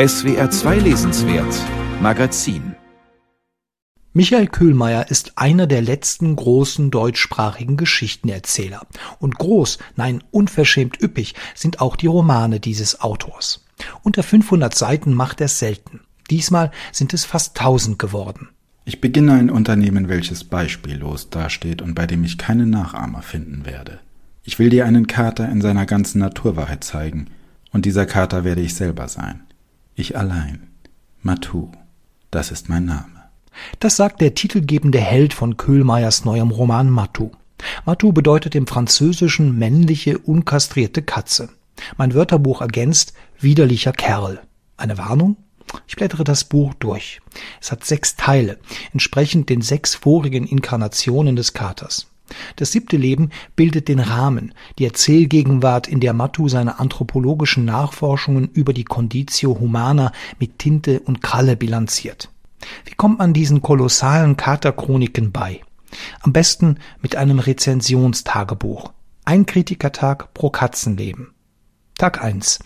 SWR 2 Lesenswert Magazin Michael Köhlmeier ist einer der letzten großen deutschsprachigen Geschichtenerzähler. Und groß, nein, unverschämt üppig sind auch die Romane dieses Autors. Unter 500 Seiten macht er selten. Diesmal sind es fast 1000 geworden. Ich beginne ein Unternehmen, welches beispiellos dasteht und bei dem ich keine Nachahmer finden werde. Ich will dir einen Kater in seiner ganzen Naturwahrheit zeigen, und dieser Kater werde ich selber sein. Ich allein. Matu. Das ist mein Name. Das sagt der titelgebende Held von Köhlmeiers neuem Roman Matu. Matu bedeutet im Französischen männliche, unkastrierte Katze. Mein Wörterbuch ergänzt widerlicher Kerl. Eine Warnung? Ich blättere das Buch durch. Es hat sechs Teile, entsprechend den sechs vorigen Inkarnationen des Katers. Das siebte Leben bildet den Rahmen, die Erzählgegenwart, in der Mattu seine anthropologischen Nachforschungen über die Conditio Humana mit Tinte und Kralle bilanziert. Wie kommt man diesen kolossalen Katerchroniken bei? Am besten mit einem Rezensionstagebuch. Ein Kritikertag pro Katzenleben. Tag 1.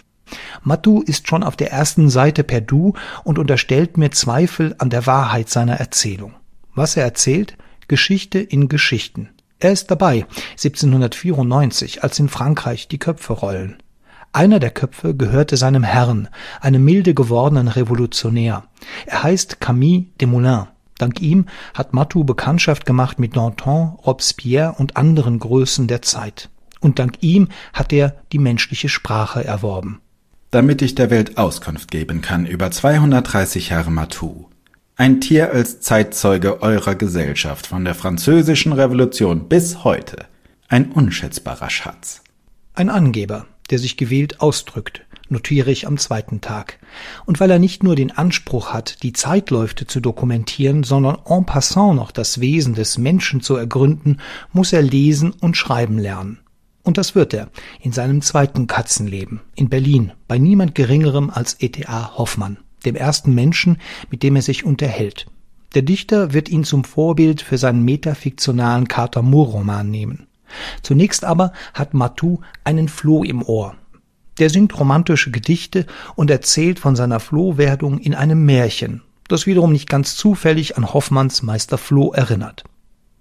Mattu ist schon auf der ersten Seite per Du und unterstellt mir Zweifel an der Wahrheit seiner Erzählung. Was er erzählt? Geschichte in Geschichten. Er ist dabei, 1794, als in Frankreich die Köpfe rollen. Einer der Köpfe gehörte seinem Herrn, einem milde gewordenen Revolutionär. Er heißt Camille Desmoulins. Dank ihm hat Matou Bekanntschaft gemacht mit Danton, Robespierre und anderen Größen der Zeit. Und dank ihm hat er die menschliche Sprache erworben. Damit ich der Welt Auskunft geben kann über 230 Jahre Matou, ein Tier als Zeitzeuge eurer Gesellschaft von der französischen Revolution bis heute. Ein unschätzbarer Schatz. Ein Angeber, der sich gewählt ausdrückt, notiere ich am zweiten Tag. Und weil er nicht nur den Anspruch hat, die Zeitläufe zu dokumentieren, sondern en passant noch das Wesen des Menschen zu ergründen, muss er lesen und schreiben lernen. Und das wird er in seinem zweiten Katzenleben in Berlin bei niemand geringerem als E.T.A. Hoffmann dem ersten Menschen, mit dem er sich unterhält. Der Dichter wird ihn zum Vorbild für seinen metafiktionalen Carter Moore-Roman nehmen. Zunächst aber hat Matou einen Floh im Ohr. Der singt romantische Gedichte und erzählt von seiner Flohwerdung in einem Märchen, das wiederum nicht ganz zufällig an Hoffmanns Meister Floh erinnert.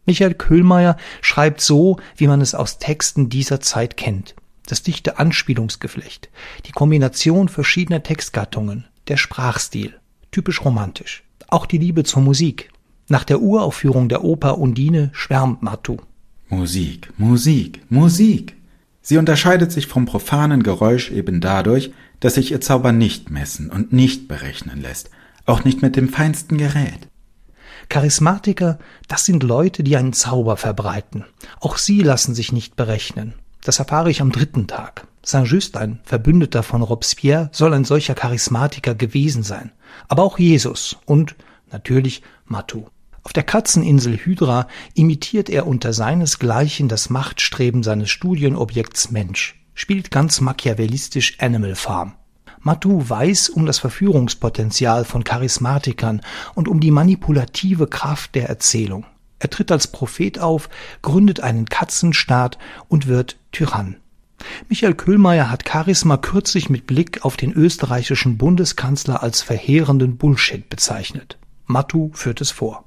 Michael Köhlmeier schreibt so, wie man es aus Texten dieser Zeit kennt. Das dichte Anspielungsgeflecht, die Kombination verschiedener Textgattungen, der Sprachstil, typisch romantisch. Auch die Liebe zur Musik. Nach der Uraufführung der Oper Undine schwärmt Matu. Musik, Musik, Musik. Sie unterscheidet sich vom profanen Geräusch eben dadurch, dass sich ihr Zauber nicht messen und nicht berechnen lässt, auch nicht mit dem feinsten Gerät. Charismatiker, das sind Leute, die einen Zauber verbreiten. Auch sie lassen sich nicht berechnen. Das erfahre ich am dritten Tag. Saint-Just, ein Verbündeter von Robespierre, soll ein solcher Charismatiker gewesen sein. Aber auch Jesus und natürlich Matu. Auf der Katzeninsel Hydra imitiert er unter seinesgleichen das Machtstreben seines Studienobjekts Mensch, spielt ganz machiavellistisch Animal Farm. Matu weiß um das Verführungspotenzial von Charismatikern und um die manipulative Kraft der Erzählung. Er tritt als Prophet auf, gründet einen Katzenstaat und wird Tyrann. Michael Köhlmeier hat Charisma kürzlich mit Blick auf den österreichischen Bundeskanzler als verheerenden Bullshit bezeichnet. Mattu führt es vor.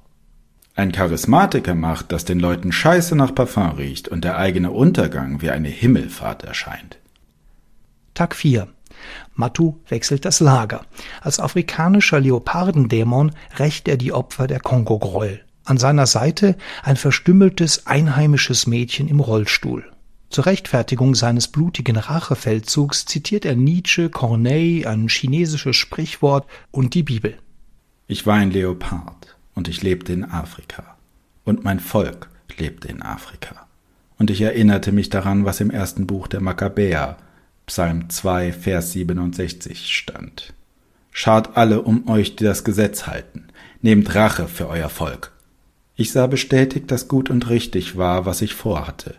Ein Charismatiker macht, dass den Leuten Scheiße nach Parfum riecht und der eigene Untergang wie eine Himmelfahrt erscheint. Tag 4. Mattu wechselt das Lager. Als afrikanischer Leopardendämon rächt er die Opfer der Kongo-Gräuel. An seiner Seite ein verstümmeltes einheimisches Mädchen im Rollstuhl. Zur Rechtfertigung seines blutigen Rachefeldzugs zitiert er Nietzsche, Corneille, ein chinesisches Sprichwort und die Bibel. Ich war ein Leopard und ich lebte in Afrika. Und mein Volk lebte in Afrika. Und ich erinnerte mich daran, was im ersten Buch der Makkabäer, Psalm 2, Vers 67 stand. Schaut alle um euch, die das Gesetz halten. Nehmt Rache für euer Volk. Ich sah bestätigt, dass gut und richtig war, was ich vorhatte,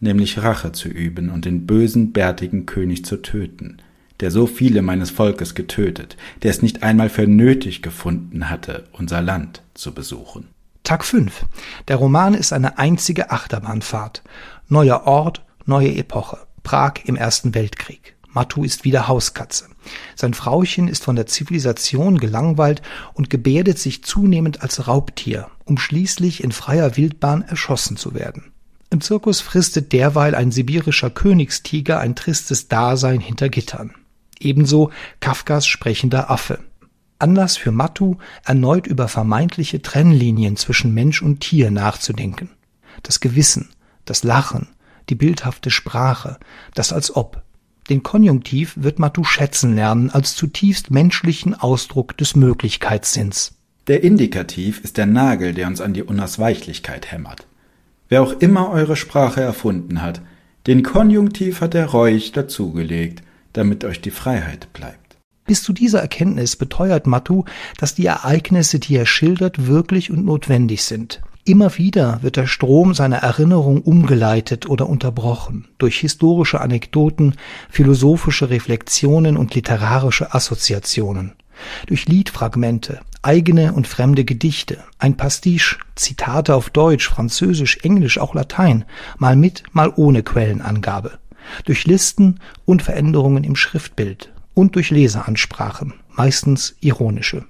nämlich Rache zu üben und den bösen, bärtigen König zu töten, der so viele meines Volkes getötet, der es nicht einmal für nötig gefunden hatte, unser Land zu besuchen. Tag 5. Der Roman ist eine einzige Achterbahnfahrt. Neuer Ort, neue Epoche. Prag im Ersten Weltkrieg. Matu ist wieder Hauskatze. Sein Frauchen ist von der Zivilisation gelangweilt und gebärdet sich zunehmend als Raubtier, um schließlich in freier Wildbahn erschossen zu werden. Im Zirkus fristet derweil ein sibirischer Königstiger ein tristes Dasein hinter Gittern. Ebenso Kafkas sprechender Affe. Anlass für Matu, erneut über vermeintliche Trennlinien zwischen Mensch und Tier nachzudenken. Das Gewissen, das Lachen, die bildhafte Sprache, das als ob. Den Konjunktiv wird Matu schätzen lernen als zutiefst menschlichen Ausdruck des Möglichkeitssinns. Der Indikativ ist der Nagel, der uns an die Unausweichlichkeit hämmert. Wer auch immer eure Sprache erfunden hat, den Konjunktiv hat er reuig dazugelegt, damit euch die Freiheit bleibt. Bis zu dieser Erkenntnis beteuert Matu, dass die Ereignisse, die er schildert, wirklich und notwendig sind. Immer wieder wird der Strom seiner Erinnerung umgeleitet oder unterbrochen durch historische Anekdoten, philosophische Reflexionen und literarische Assoziationen, durch Liedfragmente, eigene und fremde Gedichte, ein Pastiche, Zitate auf Deutsch, Französisch, Englisch, auch Latein, mal mit, mal ohne Quellenangabe, durch Listen und Veränderungen im Schriftbild und durch Leseransprachen, meistens ironische.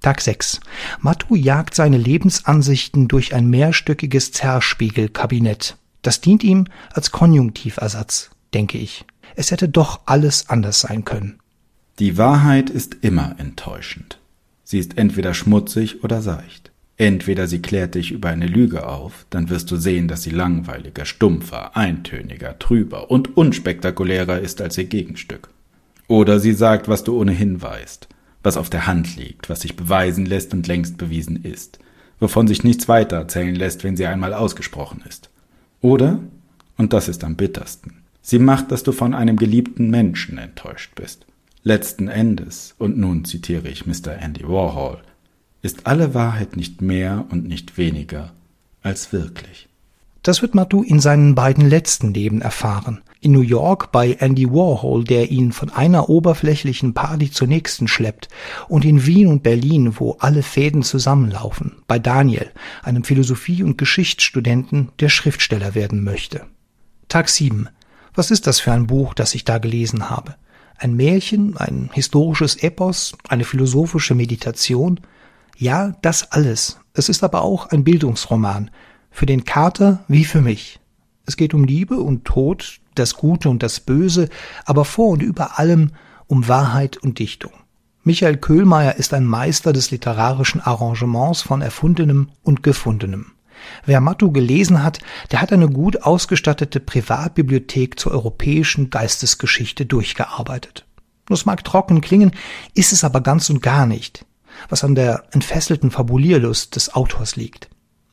Tag 6. Matu jagt seine Lebensansichten durch ein mehrstöckiges Zerspiegelkabinett. Das dient ihm als Konjunktiversatz, denke ich. Es hätte doch alles anders sein können. Die Wahrheit ist immer enttäuschend. Sie ist entweder schmutzig oder seicht. Entweder sie klärt dich über eine Lüge auf, dann wirst du sehen, dass sie langweiliger, stumpfer, eintöniger, trüber und unspektakulärer ist als ihr Gegenstück. Oder sie sagt, was du ohnehin weißt, was auf der Hand liegt, was sich beweisen lässt und längst bewiesen ist, wovon sich nichts weiter erzählen lässt, wenn sie einmal ausgesprochen ist. Oder, und das ist am bittersten, sie macht, dass du von einem geliebten Menschen enttäuscht bist. Letzten Endes, und nun zitiere ich Mr. Andy Warhol, ist alle Wahrheit nicht mehr und nicht weniger als wirklich. Das wird Matu in seinen beiden letzten Leben erfahren. In New York bei Andy Warhol, der ihn von einer oberflächlichen Party zur nächsten schleppt, und in Wien und Berlin, wo alle Fäden zusammenlaufen, bei Daniel, einem Philosophie- und Geschichtsstudenten, der Schriftsteller werden möchte. Tag 7. Was ist das für ein Buch, das ich da gelesen habe? Ein Märchen, ein historisches Epos, eine philosophische Meditation? Ja, das alles. Es ist aber auch ein Bildungsroman. Für den Kater wie für mich. Es geht um Liebe und Tod, das Gute und das Böse, aber vor und über allem um Wahrheit und Dichtung. Michael Köhlmeier ist ein Meister des literarischen Arrangements von Erfundenem und Gefundenem. Wer Mattu gelesen hat, der hat eine gut ausgestattete Privatbibliothek zur europäischen Geistesgeschichte durchgearbeitet. Das mag trocken klingen, ist es aber ganz und gar nicht, was an der entfesselten Fabulierlust des Autors liegt.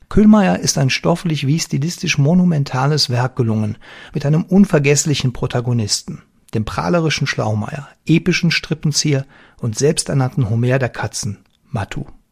Köhlmeier ist ein stofflich wie stilistisch monumentales Werk gelungen, mit einem unvergesslichen Protagonisten, dem prahlerischen Schlaumeier, epischen Strippenzieher und selbsternannten Homer der Katzen, Matu.